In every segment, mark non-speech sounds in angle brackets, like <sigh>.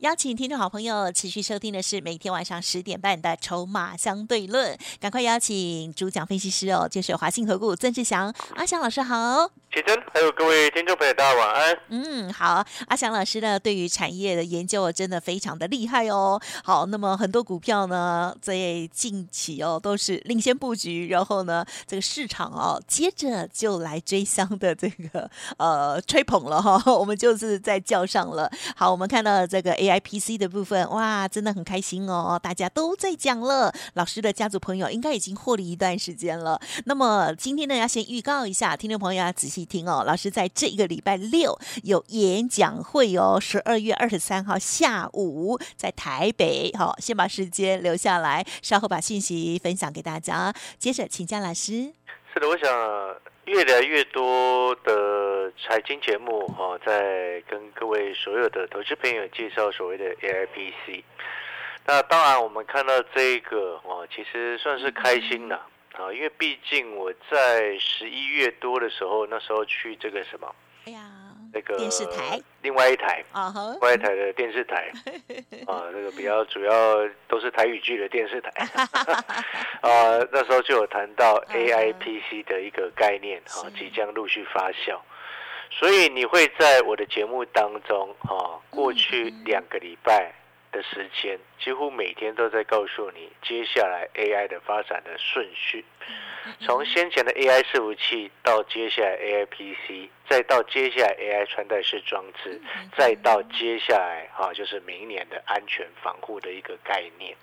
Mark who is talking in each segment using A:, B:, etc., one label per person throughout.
A: 邀请听众好朋友持续收听的是每天晚上十点半的《筹码相对论》，赶快邀请主讲分析师哦，就是华信投顾曾志祥阿祥老师好。
B: 启真，还有各位听众朋友，大家晚安。
A: 嗯，好，阿翔老师呢，对于产业的研究真的非常的厉害哦。好，那么很多股票呢，在近期哦都是领先布局，然后呢，这个市场哦接着就来追香的这个呃吹捧了哈，我们就是在叫上了。好，我们看到这个 A I P C 的部分，哇，真的很开心哦，大家都在讲了。老师的家族朋友应该已经获利一段时间了。那么今天呢，要先预告一下，听众朋友要仔细。听哦，老师在这个礼拜六有演讲会哦，十二月二十三号下午在台北。好，先把时间留下来，稍后把信息分享给大家。接着请江老师。
B: 是的，我想越来越多的财经节目哈，在跟各位所有的投资朋友介绍所谓的 AIPC。那当然，我们看到这个哦，其实算是开心的。啊，因为毕竟我在十一月多的时候，那时候去这个什么，
A: 那个电视台，
B: 另外一台啊，另外一台的电视台。<laughs> 啊，那个比较主要都是台语剧的电视台。<laughs> 啊，那时候就有谈到 A I P C 的一个概念啊，即将陆续发酵，所以你会在我的节目当中啊，过去两个礼拜。的时间几乎每天都在告诉你接下来 AI 的发展的顺序，从先前的 AI 伺服器到接下来 AI PC，再到接下来 AI 穿戴式装置，再到接下来哈就是明年的安全防护的一个概念。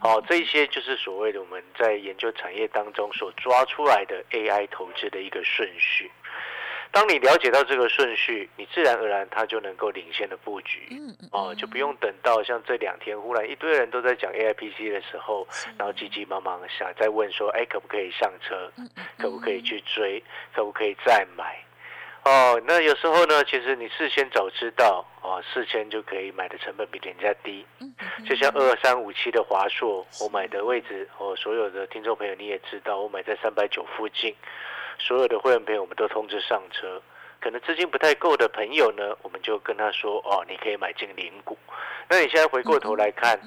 B: 好，这些就是所谓的我们在研究产业当中所抓出来的 AI 投资的一个顺序。当你了解到这个顺序，你自然而然它就能够领先的布局，哦，就不用等到像这两天忽然一堆人都在讲 A I P C 的时候，然后急急忙忙想再问说，哎，可不可以上车？可不可以去追？可不可以再买？哦，那有时候呢，其实你事先早知道，哦，事先就可以买的成本比人家低。就像二三五七的华硕，我买的位置，哦，所有的听众朋友你也知道，我买在三百九附近。所有的会员朋友，我们都通知上车。可能资金不太够的朋友呢，我们就跟他说：“哦，你可以买进零股。”那你现在回过头来看，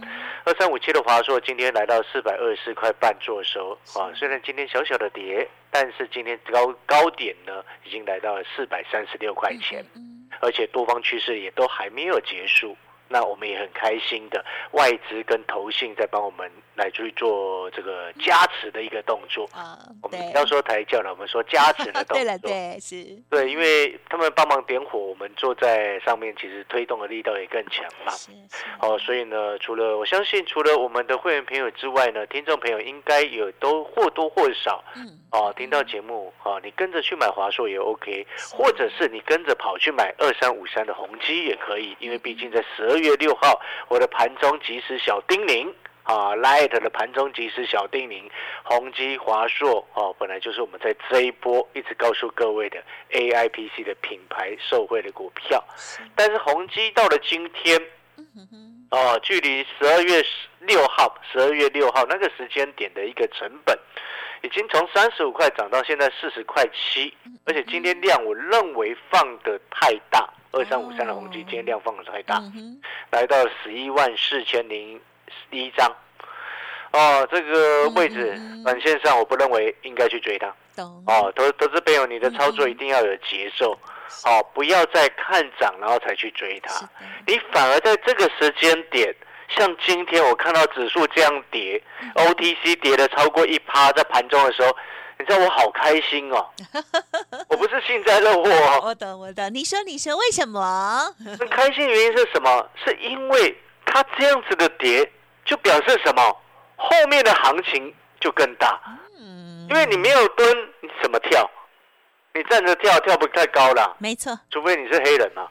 B: 二三五七的华硕今天来到四百二十四块半做收啊。虽然今天小小的跌，但是今天高高点呢，已经来到了四百三十六块钱，而且多方趋势也都还没有结束。那我们也很开心的，外资跟投信在帮我们来去做这个加持的一个动作啊。我们不要说抬轿了，我们说加持的 <laughs> 动作。
A: 对了，对是。
B: 对，因为他们帮忙点火，我们坐在上面，其实推动的力道也更强嘛。哦，所以呢，除了我相信，除了我们的会员朋友之外呢，听众朋友应该有都或多或少，嗯，哦，听到节目，哦，你跟着去买华硕也 OK，或者是你跟着跑去买二三五三的宏基也可以，因为毕竟在十二。月六号，我的盘中即时小叮咛啊，Light 的盘中即时小叮咛，宏基、华硕哦，本来就是我们在这一波一直告诉各位的 AIPC 的品牌受惠的股票，但是宏基到了今天，哦，距离十二月六号，十二月六号那个时间点的一个成本，已经从三十五块涨到现在四十块七，而且今天量我认为放的太大。二三五三的红基今天量放的太大，来到十一万四千零一张，哦，这个位置短线上我不认为应该去追它。哦，投投资朋友，你的操作一定要有节奏，哦，不要再看涨然后才去追它，你反而在这个时间点，像今天我看到指数这样跌，OTC 跌了超过一趴，在盘中的时候。你知道我好开心哦！<laughs> 我不是幸灾乐祸哦。
A: 我懂，我懂。你说，你说，为什么？
B: 很开心，原因是什么？是因为它这样子的跌，就表示什么？后面的行情就更大。嗯。因为你没有蹲，你怎么跳？你站着跳，跳不太高啦。
A: 没错。
B: 除非你是黑人 <laughs> 嘛。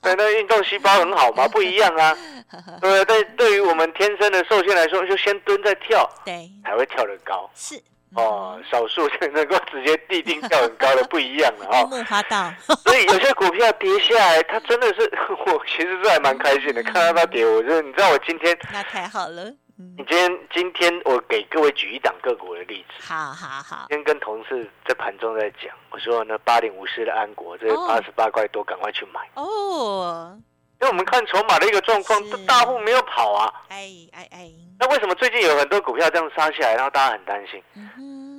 B: 对，那运动细胞很好嘛，不一样啊。<laughs> 对，对，对于我们天生的受限来说，就先蹲再跳，
A: 对，
B: 才会跳得高。
A: 是。
B: 哦，少数能够直接地定跳很高的 <laughs> 不一样了啊。
A: 木花道。
B: 所以有些股票跌下来，它真的是我其实是还蛮开心的，看到它跌，我就你知道我今天
A: 那太好了。
B: 你今天今天我给各位举一档个股的例子。
A: 好好好。
B: 今天跟同事在盘中在讲，我说那八点五四的安国，这八十八块多，赶快去买哦。因为我们看筹码的一个状况，这大户没有跑啊。哎哎哎。那为什么最近有很多股票这样杀下来，然后大家很担心？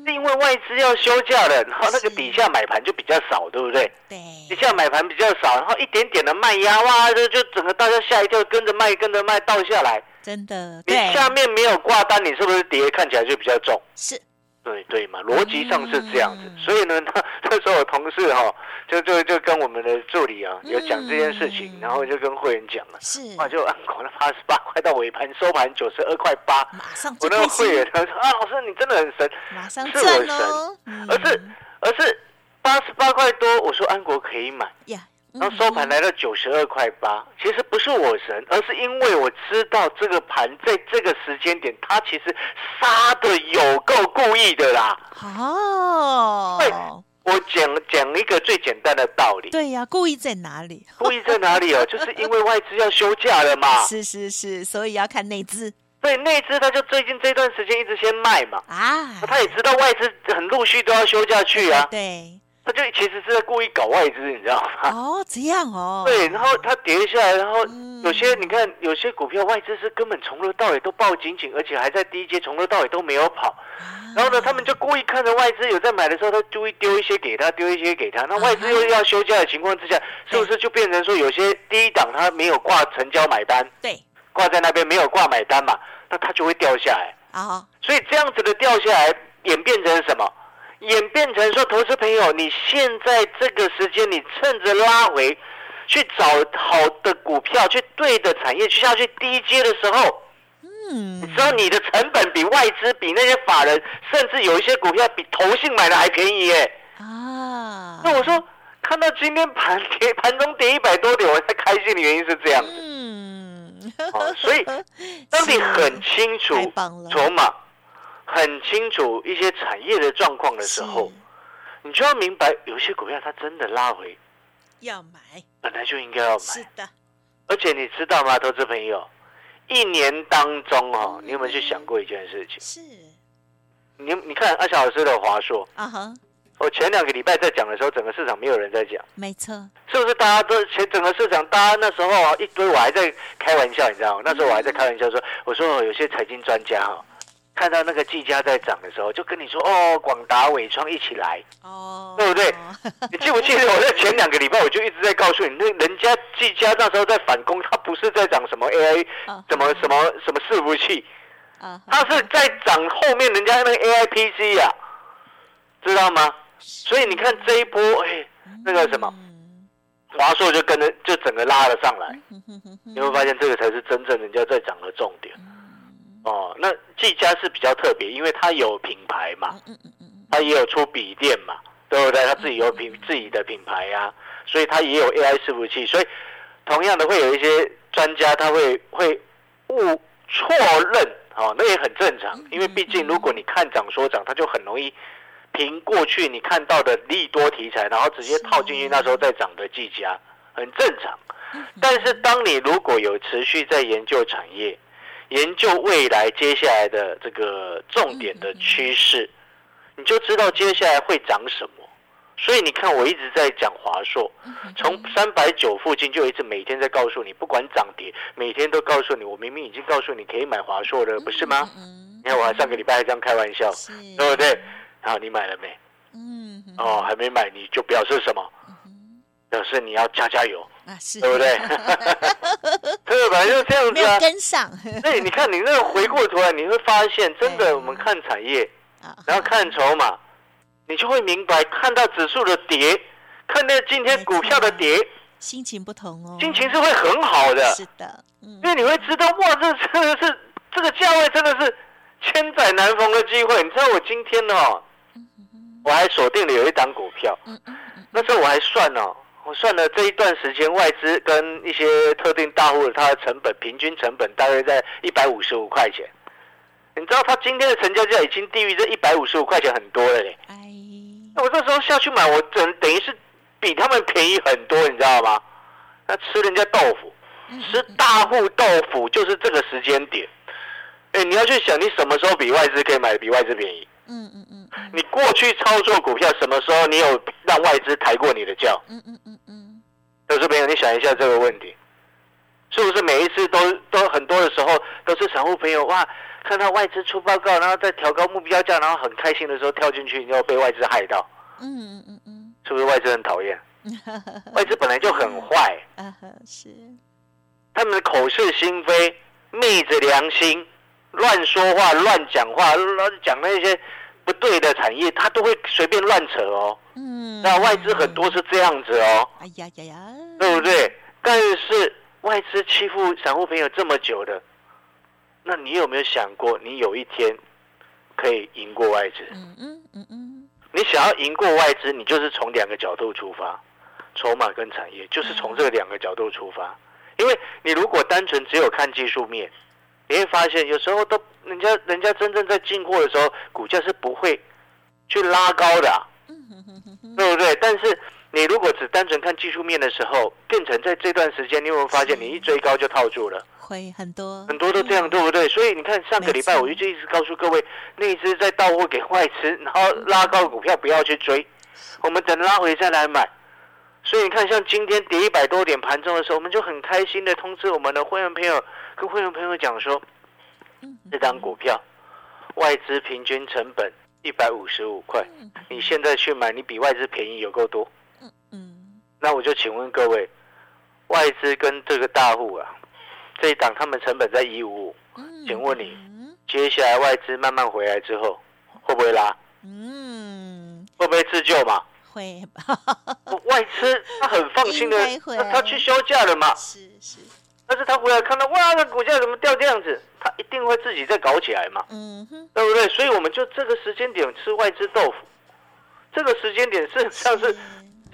B: 是因为外资要休假了，然后那个底下买盘就比较少，对不对？
A: 对。
B: 底下买盘比较少，然后一点点的卖压，哇，就就整个大家吓一跳，跟着卖，跟着卖，倒下来。
A: 真的，
B: 你下面没有挂单，你是不是跌看起来就比较重？
A: 是，
B: 对对嘛，逻辑上是这样子。所以呢，那 <laughs> 那时候我同事哈，就就就跟我们的助理啊，有讲这件事情，然后就跟会员讲了，
A: 是，
B: 啊，就按股了八十八块到尾盘收盘九十二块八，
A: 马上
B: 我那个会员他说啊，老师你真的很神，
A: 马上
B: 是我神，而是而是八十八块多，我说安国可以买。呀。然后收盘来到九十二块八，其实不是我神，而是因为我知道这个盘在这个时间点，它其实杀的有够故意的啦。哦，对，我讲讲一个最简单的道理。
A: 对呀，故意在哪里？<laughs>
B: 故意在哪里哦？就是因为外资要休假了嘛。<laughs>
A: 是是是，所以要看内资。
B: 对，内资他就最近这段时间一直先卖嘛。啊，他也知道外资很陆续都要休假去啊。
A: 对。
B: 他就其实是在故意搞外资，你知道吗？
A: 哦，这样哦。<laughs>
B: 对，然后它跌下来，然后有些你看，有些股票外资是根本从头到尾都抱紧紧，而且还在低阶，从头到尾都没有跑。然后呢，他们就故意看着外资有在买的时候，他就会丢一些给他，丢一些给他。那外资又要休假的情况之下，是不是就变成说有些低档他没有挂成交买单？
A: 对，
B: 挂在那边没有挂买单嘛，那他就会掉下来。啊，所以这样子的掉下来演变成什么？演变成说，投资朋友，你现在这个时间，你趁着拉回，去找好的股票，去对的产业去下去低阶的时候，嗯，你知道你的成本比外资、比那些法人，甚至有一些股票比投信买的还便宜耶。啊，那我说，看到今天盘跌，盘中跌一百多点，我才开心的原因是这样子。嗯，所以当你很清楚 <laughs> 筹码。很清楚一些产业的状况的时候，你就要明白，有些股票它真的拉回，
A: 要买，
B: 本来就应该要买。
A: 是的，
B: 而且你知道吗，投资朋友，一年当中哦，你有没有去想过一件事情？
A: 是，
B: 你你看阿小老师的华硕啊哈，我前两个礼拜在讲的时候，整个市场没有人在讲，
A: 没错，
B: 是不是？大家都前整个市场，大家那时候啊一堆，我还在开玩笑，你知道吗？那时候我还在开玩笑说，我说有些财经专家哈。看到那个技嘉在涨的时候，就跟你说哦，广达、伟创一起来，哦，对不对？<laughs> 你记不记得我在前两个礼拜我就一直在告诉你，那人家技嘉那时候在反攻，它不是在涨什么 AI，什么什么什么伺服器，它是在涨后面人家那个 AI PC 呀，知道吗？所以你看这一波，哎，那个什么华硕就跟着就整个拉了上来，你会发现这个才是真正人家在涨的重点。哦，那技嘉是比较特别，因为它有品牌嘛，它也有出笔电嘛，对不对？它自己有品自己的品牌呀，所以它也有 AI 伺服器，所以同样的会有一些专家他会会误错认，哦，那也很正常，因为毕竟如果你看涨说涨，它就很容易凭过去你看到的利多题材，然后直接套进去那时候在涨的技嘉，很正常。但是当你如果有持续在研究产业，研究未来接下来的这个重点的趋势，你就知道接下来会涨什么。所以你看，我一直在讲华硕，从三百九附近就一直每天在告诉你，不管涨跌，每天都告诉你，我明明已经告诉你可以买华硕了，不是吗？你看我还上个礼拜还这样开玩笑，对不对？好，你买了没？嗯，哦，还没买，你就表示什么？表示你要加加油。啊，是，对不对？<laughs> 对吧？就这样子啊。
A: 没有跟上。
B: 对，你看你那个回过头来，你会发现，真的，我们看产业，然后看筹码，你就会明白，看到指数的跌，看到今天股票的跌，
A: 心情不同哦。
B: 心情是会很好的。
A: 是的，
B: 因为你会知道，哇，这真的是这个价位真的是千载难逢的机会。你知道我今天哦，我还锁定了有一档股票，那时候我还算哦。我算了这一段时间，外资跟一些特定大户的，它的成本平均成本大约在一百五十五块钱。你知道它今天的成交价已经低于这一百五十五块钱很多了嘞。哎，那我这时候下去买，我等等于是比他们便宜很多，你知道吗？那吃人家豆腐，吃大户豆腐就是这个时间点。哎，你要去想，你什么时候比外资可以买的比外资便宜？嗯嗯嗯。你过去操作股票，什么时候你有让外资抬过你的轿？嗯嗯嗯嗯。投资朋友，你想一下这个问题，是不是每一次都都很多的时候都是散户朋友哇，看到外资出报告，然后再调高目标价，然后很开心的时候跳进去，然后被外资害到？嗯嗯嗯嗯。是不是外资很讨厌？<laughs> 外资本来就很坏。嗯哼，是。他们的口是心非，昧着良心。乱说话、乱讲话、乱讲那些不对的产业，他都会随便乱扯哦。嗯，那外资很多是这样子哦。哎呀呀呀，对不对？但是外资欺负散户朋友这么久的，那你有没有想过，你有一天可以赢过外资？嗯嗯嗯嗯。你想要赢过外资，你就是从两个角度出发，筹码跟产业，就是从这两个角度出发。因为你如果单纯只有看技术面。你会发现，有时候都人家人家真正在进货的时候，股价是不会去拉高的，对不对？但是你如果只单纯看技术面的时候，变成在这段时间，你有没有发现，你一追高就套住了？
A: 会很多
B: 很多都这样，对不对？所以你看上个礼拜，我就一直告诉各位，那一只在到货给外资，然后拉高股票不要去追，我们等拉回再来买。所以你看，像今天跌一百多点盘中的时候，我们就很开心的通知我们的会员朋友。跟会员朋友讲说，这张股票外资平均成本一百五十五块，你现在去买，你比外资便宜有够多。嗯嗯，那我就请问各位，外资跟这个大户啊，这一档他们成本在一五五，请问你接下来外资慢慢回来之后，会不会拉？嗯，会不会自救嘛？
A: 会吧。<laughs>
B: 外资他很放心的，他他去休假了嘛？是是。但是他回来看到，哇，那股价怎么掉这样子？他一定会自己再搞起来嘛，嗯哼，对不对？所以我们就这个时间点吃外资豆腐，这个时间点事实上是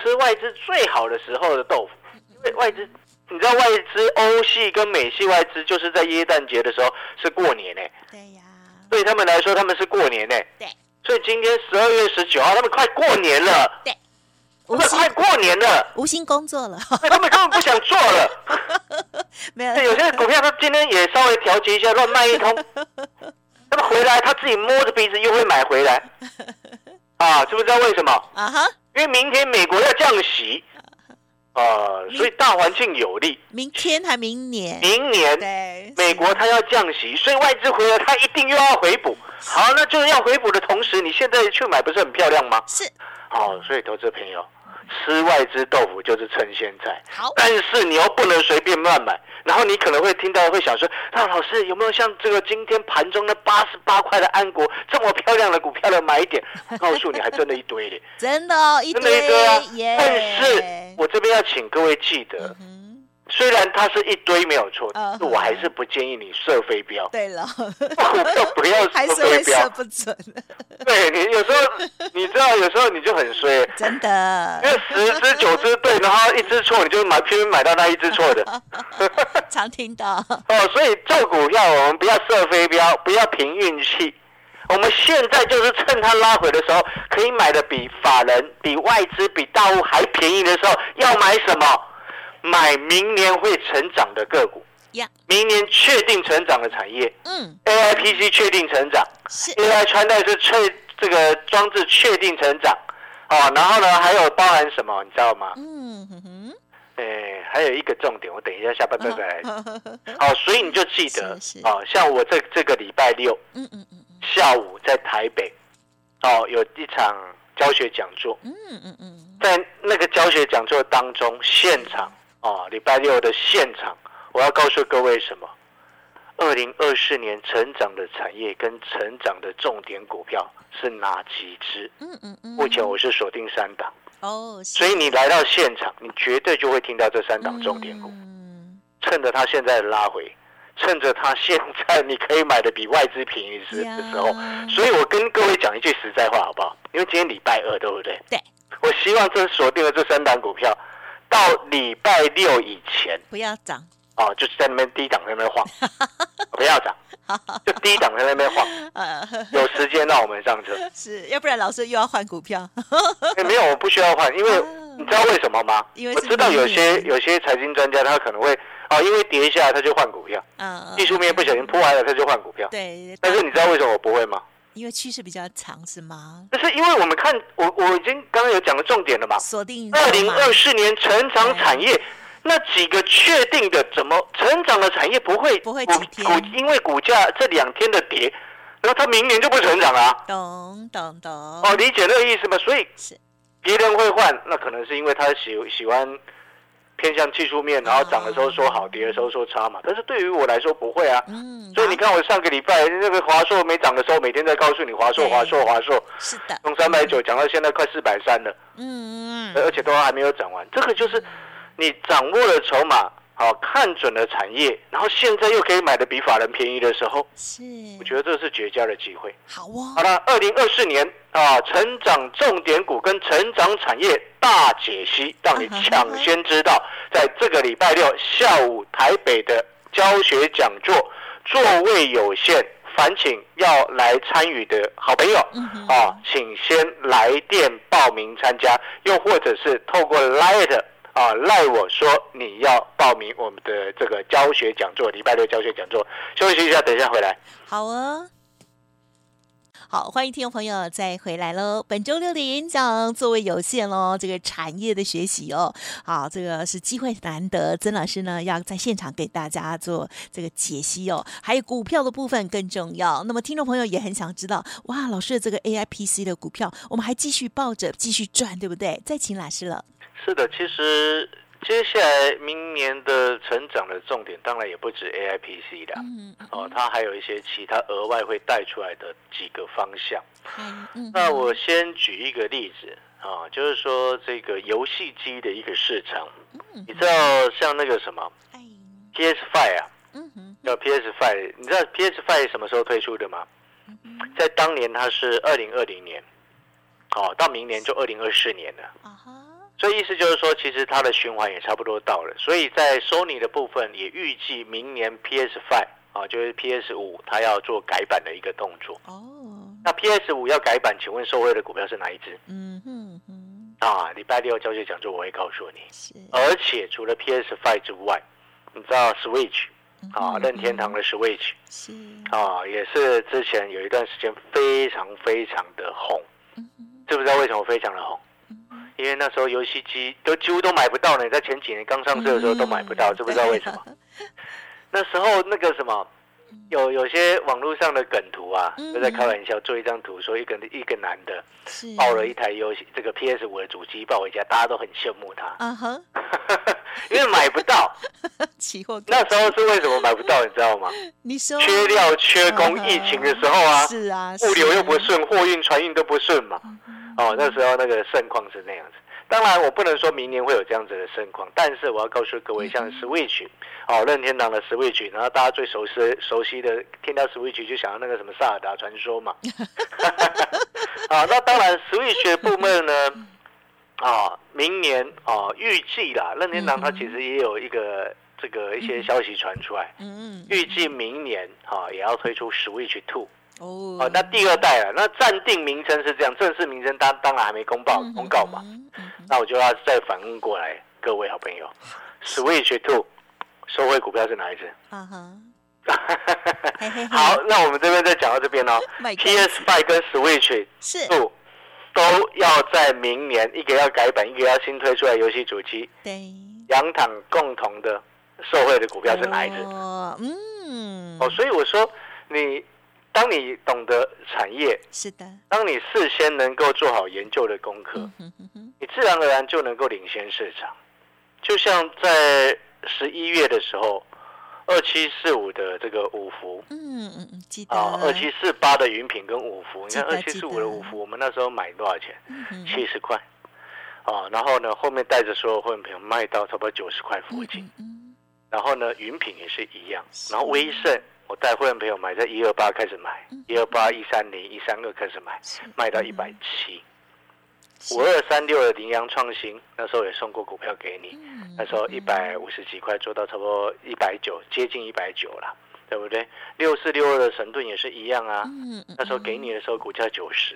B: 吃外资最好的时候的豆腐，因为外资，你知道外资欧系跟美系外资就是在耶诞节的时候是过年呢，对呀，对他们来说他们是过年呢，对，所以今天十二月十九号他们快过年了，对。我们快过年了，
A: 无心工作了，
B: 他们根本不想做了。<laughs> 没有，有些股票他今天也稍微调节一下，乱卖一通。<laughs> 那么回来他自己摸着鼻子又会买回来，啊，知不知道为什么？啊哈，因为明天美国要降息，啊，所以大环境有利。
A: 明天还明年？
B: 明年，美国它要降息，所以外资回来它一定又要回补。好，那就是要回补的同时，你现在去买不是很漂亮吗？是。好，所以投资朋友。吃外资豆腐就是趁现在，好，但是你又不能随便乱买。然后你可能会听到会想说，那老师有没有像这个今天盘中的八十八块的安国这么漂亮的股票的买一点？<laughs> 告诉你，还真的一堆的，
A: 真的哦，一堆
B: 啊。但是我这边要请各位记得。虽然它是一堆没有错，我还是不建议你射飞镖。
A: 对了，<laughs>
B: 不要射飞镖，
A: 不准。
B: 对你有时候你知道，有时候你就很衰，
A: 真的。
B: 因为十只九只对，然后一只错，你就买偏偏买到那一只错的。<laughs>
A: 常听到 <laughs>
B: 哦，所以做股票我们不要射飞镖，不要凭运气。我们现在就是趁它拉回的时候，可以买的比法人、比外资、比大户还便宜的时候，要买什么？买明年会成长的个股，明年确定成长的产业，嗯，A I P C 确定成长，A I 穿戴是确这个装置确定成长，哦，然后呢还有包含什么，你知道吗？嗯哼哼，哎，还有一个重点，我等一下下半段再来。好，<laughs> 所以你就记得，哦，像我这这个礼拜六，嗯嗯嗯，下午在台北，哦，有一场教学讲座，嗯嗯嗯，在那个教学讲座当中，现场。哦，礼拜六的现场，我要告诉各位什么？二零二四年成长的产业跟成长的重点股票是哪几只？嗯嗯嗯。目前我是锁定三档。哦。所以你来到现场，你绝对就会听到这三档重点股。嗯。趁着它现在拉回，趁着它现在你可以买的比外资便宜时的时候，所以我跟各位讲一句实在话，好不好？因为今天礼拜二，对不对？
A: 对。
B: 我希望这锁定了这三档股票。到礼拜六以前
A: 不要涨
B: 哦，就是在那边低档在那边晃，<laughs> 不要涨，<laughs> 就低档在那边晃，<laughs> 有时间让我们上车。
A: 是要不然老师又要换股票？
B: 没有，我不需要换，因为你知道为什么吗？因为我知道有些有些财经专家他可能会啊，因为跌下来他就换股票，嗯，技术面不小心破坏了他就换股票。
A: 对，
B: 但是你知道为什么我不会吗？
A: 因为趋势比较长是吗？
B: 那是因为我们看我我已经刚刚有讲的重点了嘛，
A: 锁定
B: 二零二四年成长产业。那几个确定的怎么成长的产业不会
A: 不会股
B: 股因为股价这两天的跌，然后它明年就不成长了。
A: 懂懂懂。
B: 哦，理解那个意思吗？所以是别人会换，那可能是因为他喜喜欢偏向技术面，然后涨的时候说好，跌的时候说差嘛。但是对于我来说不会啊。嗯。所以你看我上个礼拜那个华硕没涨的时候，每天在告诉你华硕华硕华硕。
A: 是的。
B: 从三百九涨到现在快四百三了。嗯嗯。而且都还没有涨完，这个就是。你掌握了筹码，好看准了产业，然后现在又可以买的比法人便宜的时候，是，我觉得这是绝佳的机会。
A: 好哦。
B: 好了，二零二四年啊，成长重点股跟成长产业大解析，让你抢先知道，在这个礼拜六下午台北的教学讲座，座位有限，烦请要来参与的好朋友啊，请先来电报名参加，又或者是透过 Light。啊，赖我说你要报名我们的这个教学讲座，礼拜六教学讲座，休息一下，等一下回来。
A: 好啊，好，欢迎听众朋友再回来喽。本周六的演讲座位有限喽，这个产业的学习哦，好，这个是机会难得，曾老师呢要在现场给大家做这个解析哦，还有股票的部分更重要。那么听众朋友也很想知道，哇，老师的这个 A I P C 的股票，我们还继续抱着继续赚，对不对？再请老师了。
B: 是的，其实接下来明年的成长的重点，当然也不止 A I P C 的，哦，它还有一些其他额外会带出来的几个方向。那我先举一个例子啊，就是说这个游戏机的一个市场，你知道像那个什么 P S Five 啊，叫 P S Five，你知道 P S Five 什么时候推出的吗？在当年它是二零二零年，哦，到明年就二零二四年了。所以意思就是说，其实它的循环也差不多到了。所以在 Sony 的部分也预计明年 PS Five 啊，就是 PS 五，它要做改版的一个动作。哦。那 PS 五要改版，请问受惠的股票是哪一只？嗯哼哼。啊，礼拜六教学讲座我会告诉你。是。而且除了 PS Five 之外，你知道 Switch 啊，任天堂的 Switch 是啊，也是之前有一段时间非常非常的红。知不知道为什么非常的红？因为那时候游戏机都几乎都买不到呢，在前几年刚上市的时候都买不到，知不知道为什么？那时候那个什么，有有些网络上的梗图啊，都在开玩笑，做一张图说一个一个男的抱了一台游戏这个 PS 五的主机抱回家，大家都很羡慕他。<laughs> 因为买不到，<laughs>
A: 期货
B: 那时候是为什么买不到？你知道吗？
A: 你说
B: 缺料缺工，疫情的时候啊，
A: 是啊，
B: 物流又不顺，货运船运都不顺嘛。哦，那时候那个盛况是那样子。当然，我不能说明年会有这样子的盛况，但是我要告诉各位，像 Switch，哦，任天堂的 Switch，然后大家最熟悉熟悉的，听到 Switch 就想到那个什么《萨尔达传说》嘛。<laughs> <laughs> 啊，那当然，Switch 部分呢，啊，明年啊，预计啦，任天堂它其实也有一个这个一些消息传出来，嗯嗯，预计明年啊也要推出 Switch Two。哦，那第二代了，那暂定名称是这样，正式名称当当然还没公报公告嘛。那我就要再反问过来，各位好朋友，Switch Two 收回股票是哪一只？啊哈，<laughs> 好，那我们这边再讲到这边哦。<laughs> PS Five 跟 Switch Two 都要在明年，一个要改版，一个要新推出来游戏主机。
A: 对，
B: 两场共同的受惠的股票是哪一只？嗯，哦，所以我说你。当你懂得产业，
A: 是的，
B: 当你事先能够做好研究的功课，你自然而然就能够领先市场。就像在十一月的时候，二七四五的这个五福，嗯嗯嗯，记得。啊，二七四八的云品跟五福，你看二七四五的五福，我们那时候买多少钱？七十块，啊，然后呢，后面带着所有会员朋友卖到差不多九十块附近，然后呢，云品也是一样，然后威盛。我带会员朋友买，在一二八开始买，一二八、一三零、一三二开始买，卖到一百七。五二三六的羚羊创新，那时候也送过股票给你，那时候一百五十几块做到差不多一百九，接近一百九了。对不对？六四六二的神盾也是一样啊。那时候给你的时候股价九十，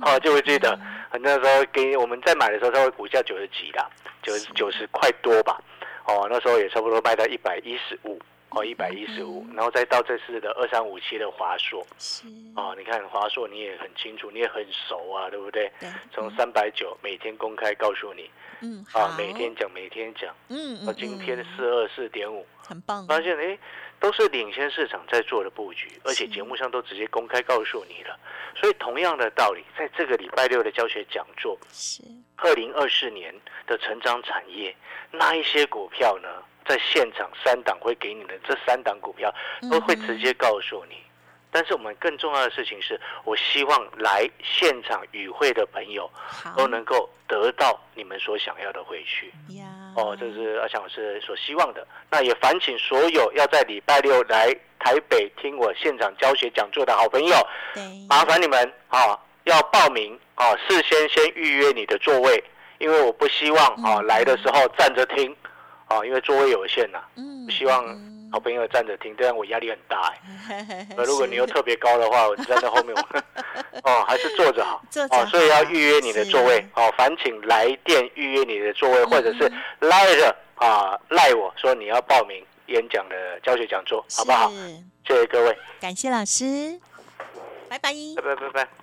B: 哦，就会记得那时候给我们在买的时候，它会股价九十几啦，九十九十块多吧。哦，那时候也差不多卖到一百一十五，哦，一百一十五，然后再到这次的二三五七的华硕，
A: 是。
B: 哦，你看华硕你也很清楚，你也很熟啊，对不对？
A: 对
B: 从三百九每天公开告诉你。
A: 嗯
B: 啊，每天讲，每天讲，
A: 嗯
B: 到今天
A: 嗯。
B: 四二四点五，
A: 很棒，
B: 发现哎，都是领先市场在做的布局，而且
A: 是
B: 节目上都直接公开告诉你了。所以同样的道理，在这个礼拜六的教学讲座，
A: 是。
B: 二零二四年的成长产业，那一些股票呢，在现场三档会给你的这三档股票，都会直接告诉你。但是我们更重要的事情是，我希望来现场与会的朋友都能够得到你们所想要的回去。
A: 呀
B: 哦，这是阿强老师所希望的。那也烦请所有要在礼拜六来台北听我现场教学讲座的好朋友，麻烦你们啊，要报名啊，事先先预约你的座位，因为我不希望啊
A: 嗯
B: 来的时候站着听啊，因为座位有限呐、
A: 嗯
B: 希望
A: 嗯
B: 好朋友站着听，这样我压力很大哎。<laughs> 那如果你又特别高的话，我站在后面，我 <laughs> 哦，还是坐着好。
A: 坐着
B: 哦，所以要
A: 好
B: 预约你的座位
A: 是
B: 哦，烦请来电预约你的座位，或者是
A: 嗯
B: 赖着啊赖我说你要报名演讲的教学讲座，好不好？
A: 是
B: 谢谢各位，
A: 感谢老师，拜拜。
B: 拜拜拜拜。